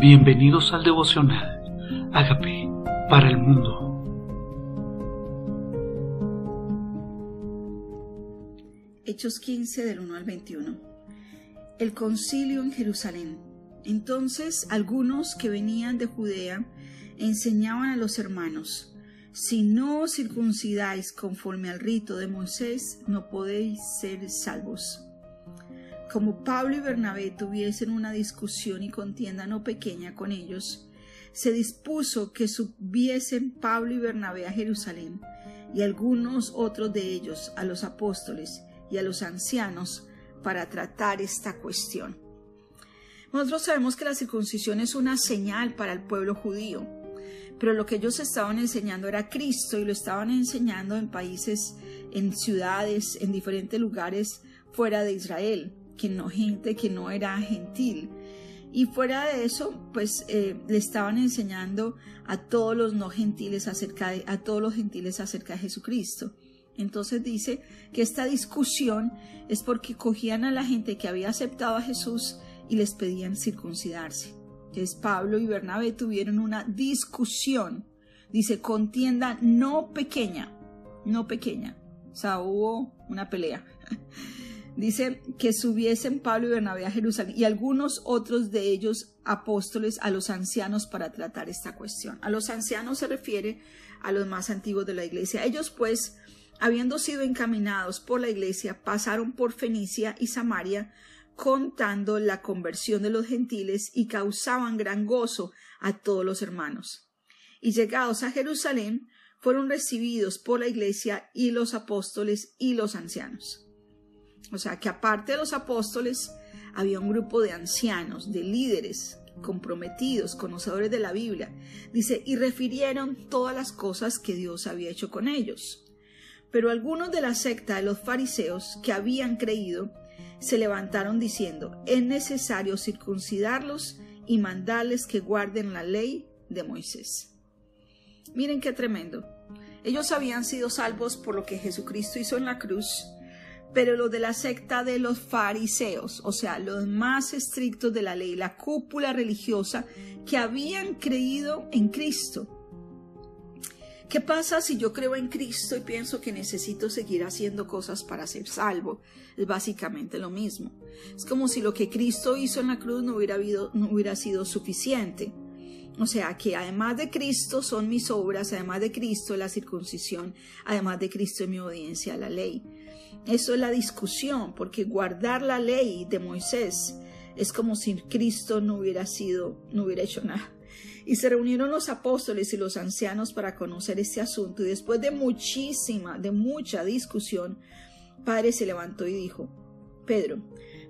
Bienvenidos al devocional. Hágame para el mundo. Hechos 15 del 1 al 21. El concilio en Jerusalén. Entonces algunos que venían de Judea enseñaban a los hermanos, si no os circuncidáis conforme al rito de Moisés, no podéis ser salvos como Pablo y Bernabé tuviesen una discusión y contienda no pequeña con ellos, se dispuso que subiesen Pablo y Bernabé a Jerusalén, y algunos otros de ellos a los apóstoles y a los ancianos para tratar esta cuestión. Nosotros sabemos que la circuncisión es una señal para el pueblo judío, pero lo que ellos estaban enseñando era Cristo y lo estaban enseñando en países, en ciudades, en diferentes lugares fuera de Israel que no gente que no era gentil. Y fuera de eso, pues eh, le estaban enseñando a todos los no gentiles acerca de, a todos los gentiles acerca de Jesucristo. Entonces dice que esta discusión es porque cogían a la gente que había aceptado a Jesús y les pedían circuncidarse. Entonces Pablo y Bernabé tuvieron una discusión, dice contienda no pequeña, no pequeña, o sea, hubo una pelea. Dice que subiesen Pablo y Bernabé a Jerusalén y algunos otros de ellos apóstoles a los ancianos para tratar esta cuestión. A los ancianos se refiere a los más antiguos de la iglesia. Ellos pues, habiendo sido encaminados por la iglesia, pasaron por Fenicia y Samaria contando la conversión de los gentiles y causaban gran gozo a todos los hermanos. Y llegados a Jerusalén, fueron recibidos por la iglesia y los apóstoles y los ancianos. O sea que aparte de los apóstoles, había un grupo de ancianos, de líderes comprometidos, conocedores de la Biblia. Dice, y refirieron todas las cosas que Dios había hecho con ellos. Pero algunos de la secta de los fariseos que habían creído se levantaron diciendo, es necesario circuncidarlos y mandarles que guarden la ley de Moisés. Miren qué tremendo. Ellos habían sido salvos por lo que Jesucristo hizo en la cruz, pero los de la secta de los fariseos, o sea, los más estrictos de la ley, la cúpula religiosa, que habían creído en Cristo. ¿Qué pasa si yo creo en Cristo y pienso que necesito seguir haciendo cosas para ser salvo? Es básicamente lo mismo. Es como si lo que Cristo hizo en la cruz no hubiera, no hubiera sido suficiente. O sea que además de Cristo son mis obras, además de Cristo la circuncisión, además de Cristo mi obediencia a la ley. Eso es la discusión, porque guardar la ley de Moisés es como si Cristo no hubiera sido, no hubiera hecho nada. Y se reunieron los apóstoles y los ancianos para conocer este asunto y después de muchísima, de mucha discusión, Padre se levantó y dijo, Pedro,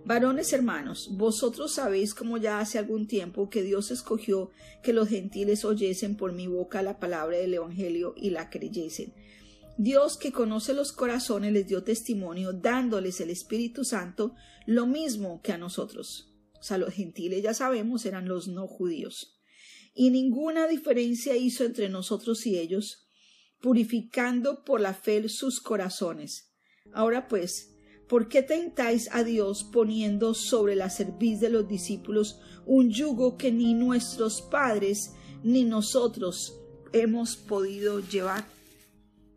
varones hermanos, vosotros sabéis como ya hace algún tiempo que Dios escogió que los gentiles oyesen por mi boca la palabra del Evangelio y la creyesen. Dios que conoce los corazones les dio testimonio dándoles el Espíritu Santo lo mismo que a nosotros. O sea, los gentiles ya sabemos eran los no judíos. Y ninguna diferencia hizo entre nosotros y ellos, purificando por la fe sus corazones. Ahora pues, ¿por qué tentáis a Dios poniendo sobre la cerviz de los discípulos un yugo que ni nuestros padres ni nosotros hemos podido llevar?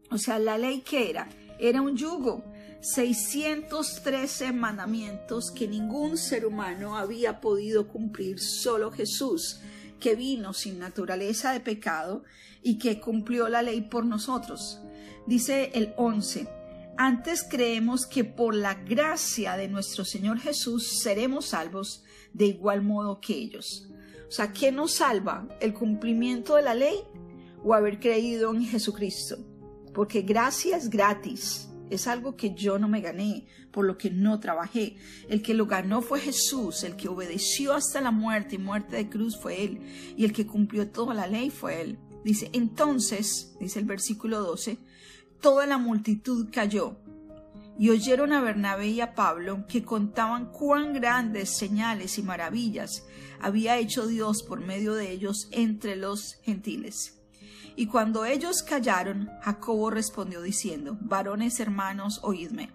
O sea, la ley que era, era un yugo, 613 mandamientos que ningún ser humano había podido cumplir, solo Jesús, que vino sin naturaleza de pecado y que cumplió la ley por nosotros. Dice el 11, antes creemos que por la gracia de nuestro Señor Jesús seremos salvos de igual modo que ellos. O sea, ¿qué nos salva? ¿El cumplimiento de la ley o haber creído en Jesucristo? porque gracia es gratis. Es algo que yo no me gané, por lo que no trabajé. El que lo ganó fue Jesús, el que obedeció hasta la muerte y muerte de cruz fue Él, y el que cumplió toda la ley fue Él. Dice, entonces, dice el versículo 12, toda la multitud cayó y oyeron a Bernabé y a Pablo que contaban cuán grandes señales y maravillas había hecho Dios por medio de ellos entre los gentiles. Y cuando ellos callaron, Jacobo respondió diciendo, varones hermanos, oídme.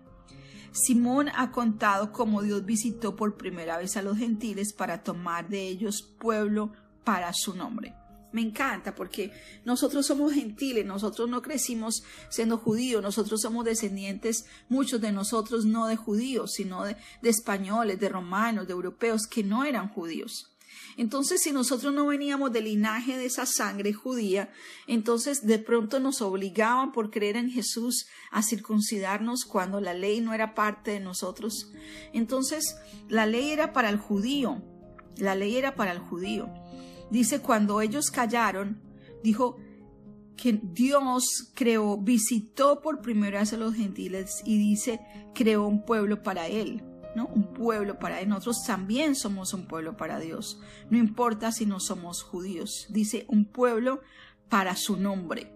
Simón ha contado cómo Dios visitó por primera vez a los gentiles para tomar de ellos pueblo para su nombre. Me encanta porque nosotros somos gentiles, nosotros no crecimos siendo judíos, nosotros somos descendientes, muchos de nosotros no de judíos, sino de, españoles, de romanos, de europeos que no eran judíos. Entonces, si nosotros no veníamos del linaje de esa sangre judía, entonces de pronto nos obligaban por creer en Jesús a circuncidarnos cuando la ley no era parte de nosotros. Entonces, la ley era para el judío, la ley era para el judío. Dice, cuando ellos callaron, dijo que Dios creó, visitó por primera vez a los gentiles y dice, creó un pueblo para él. ¿no? Un pueblo para él. Nosotros también somos un pueblo para Dios. No importa si no somos judíos. Dice un pueblo para su nombre.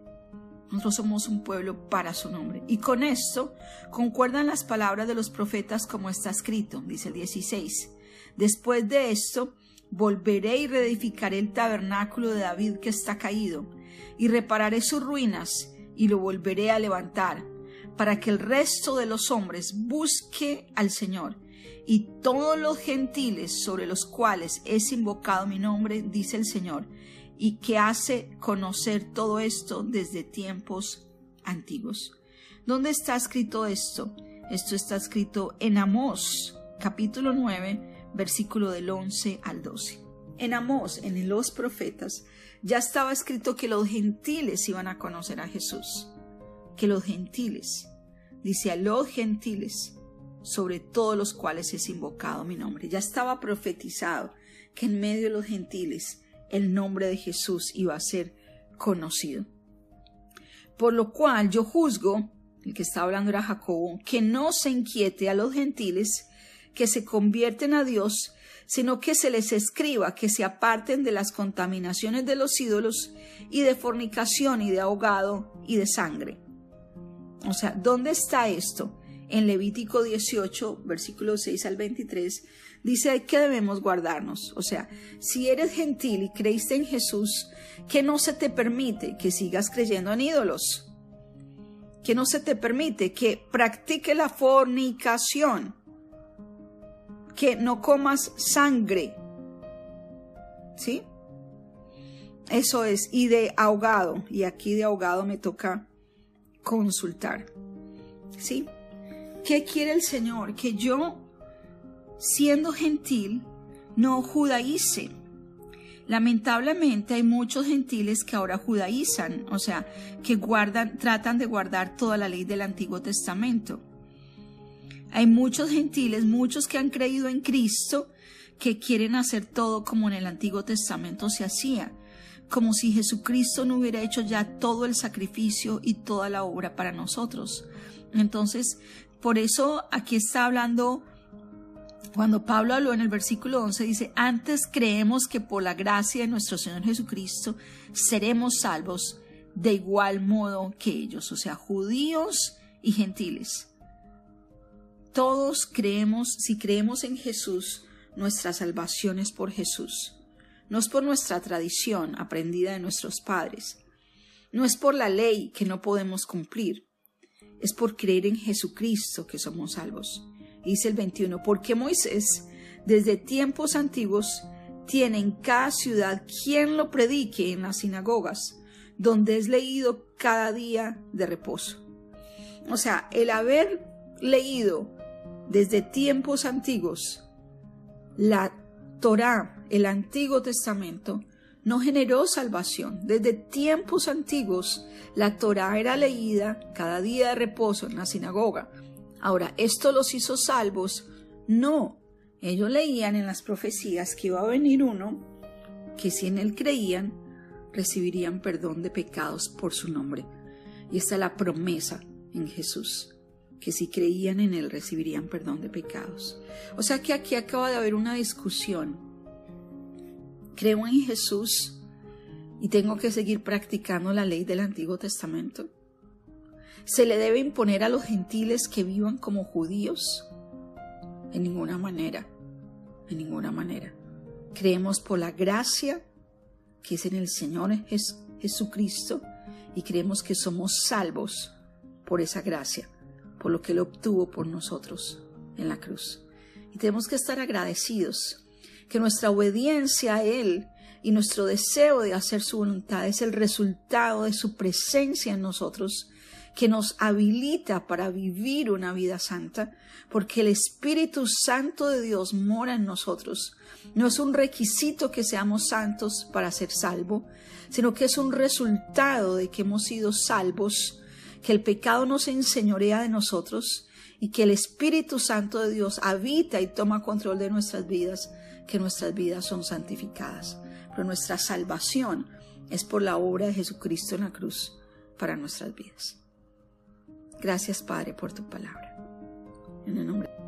Nosotros somos un pueblo para su nombre. Y con esto concuerdan las palabras de los profetas como está escrito, dice el 16. Después de esto, volveré y reedificaré el tabernáculo de David que está caído, y repararé sus ruinas, y lo volveré a levantar, para que el resto de los hombres busque al Señor, y todos los gentiles sobre los cuales es invocado mi nombre, dice el Señor, y que hace conocer todo esto desde tiempos antiguos. ¿Dónde está escrito esto? Esto está escrito en Amós, capítulo 9, versículo del 11 al 12. En Amós, en los profetas, ya estaba escrito que los gentiles iban a conocer a Jesús. Que los gentiles, dice a los gentiles, sobre todos los cuales es invocado mi nombre. Ya estaba profetizado que en medio de los gentiles el nombre de Jesús iba a ser conocido. Por lo cual yo juzgo, el que está hablando era Jacobo, que no se inquiete a los gentiles que se convierten a Dios, sino que se les escriba que se aparten de las contaminaciones de los ídolos y de fornicación y de ahogado y de sangre. O sea, ¿dónde está esto? En Levítico 18, versículos 6 al 23, dice que debemos guardarnos. O sea, si eres gentil y creíste en Jesús, que no se te permite que sigas creyendo en ídolos. Que no se te permite que practique la fornicación que no comas sangre. ¿Sí? Eso es, y de ahogado, y aquí de ahogado me toca consultar. ¿Sí? ¿Qué quiere el Señor? Que yo, siendo gentil, no judaice. Lamentablemente hay muchos gentiles que ahora judaizan, o sea, que guardan, tratan de guardar toda la ley del Antiguo Testamento. Hay muchos gentiles, muchos que han creído en Cristo, que quieren hacer todo como en el Antiguo Testamento se hacía, como si Jesucristo no hubiera hecho ya todo el sacrificio y toda la obra para nosotros. Entonces, por eso aquí está hablando, cuando Pablo habló en el versículo 11, dice, antes creemos que por la gracia de nuestro Señor Jesucristo seremos salvos de igual modo que ellos, o sea, judíos y gentiles. Todos creemos, si creemos en Jesús, nuestra salvación es por Jesús. No es por nuestra tradición aprendida de nuestros padres. No es por la ley que no podemos cumplir. Es por creer en Jesucristo que somos salvos. Dice el 21, porque Moisés, desde tiempos antiguos, tiene en cada ciudad quien lo predique en las sinagogas, donde es leído cada día de reposo. O sea, el haber leído desde tiempos antiguos, la Torá, el Antiguo Testamento, no generó salvación. Desde tiempos antiguos, la Torá era leída cada día de reposo en la sinagoga. Ahora, ¿esto los hizo salvos? No. Ellos leían en las profecías que iba a venir uno que si en él creían, recibirían perdón de pecados por su nombre. Y esta es la promesa en Jesús que si creían en Él recibirían perdón de pecados. O sea que aquí acaba de haber una discusión. ¿Creo en Jesús y tengo que seguir practicando la ley del Antiguo Testamento? ¿Se le debe imponer a los gentiles que vivan como judíos? En ninguna manera, en ninguna manera. Creemos por la gracia que es en el Señor Jesucristo y creemos que somos salvos por esa gracia por lo que Él obtuvo por nosotros en la cruz. Y tenemos que estar agradecidos que nuestra obediencia a Él y nuestro deseo de hacer su voluntad es el resultado de su presencia en nosotros que nos habilita para vivir una vida santa, porque el Espíritu Santo de Dios mora en nosotros. No es un requisito que seamos santos para ser salvo, sino que es un resultado de que hemos sido salvos, que el pecado nos enseñorea de nosotros y que el Espíritu Santo de Dios habita y toma control de nuestras vidas, que nuestras vidas son santificadas. Pero nuestra salvación es por la obra de Jesucristo en la cruz para nuestras vidas. Gracias, Padre, por tu palabra. En el nombre